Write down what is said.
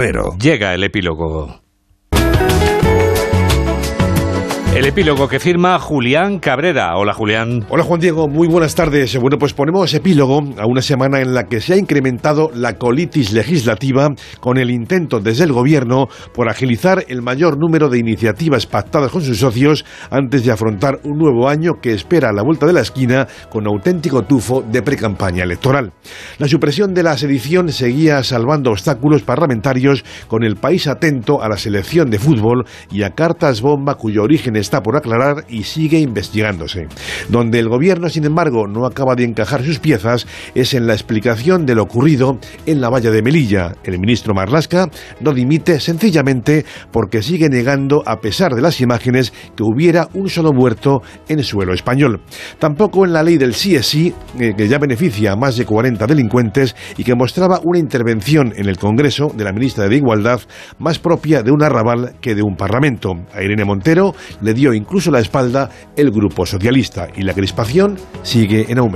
Pero Llega el epílogo. El epílogo que firma Julián Cabrera. Hola Julián. Hola Juan Diego, muy buenas tardes. Bueno, pues ponemos epílogo a una semana en la que se ha incrementado la colitis legislativa con el intento desde el gobierno por agilizar el mayor número de iniciativas pactadas con sus socios antes de afrontar un nuevo año que espera a la vuelta de la esquina con auténtico tufo de precampaña electoral. La supresión de la sedición seguía salvando obstáculos parlamentarios con el país atento a la selección de fútbol y a cartas bomba cuyo origen está por aclarar y sigue investigándose. Donde el gobierno, sin embargo, no acaba de encajar sus piezas es en la explicación de lo ocurrido en la valla de Melilla. El ministro Marlasca no dimite sencillamente porque sigue negando, a pesar de las imágenes, que hubiera un solo muerto en suelo español. Tampoco en la ley del sí es sí, eh, que ya beneficia a más de 40 delincuentes y que mostraba una intervención en el Congreso de la ministra de Igualdad más propia de un arrabal que de un parlamento. A Irene Montero le dio incluso la espalda el Grupo Socialista y la crispación sigue en aumento.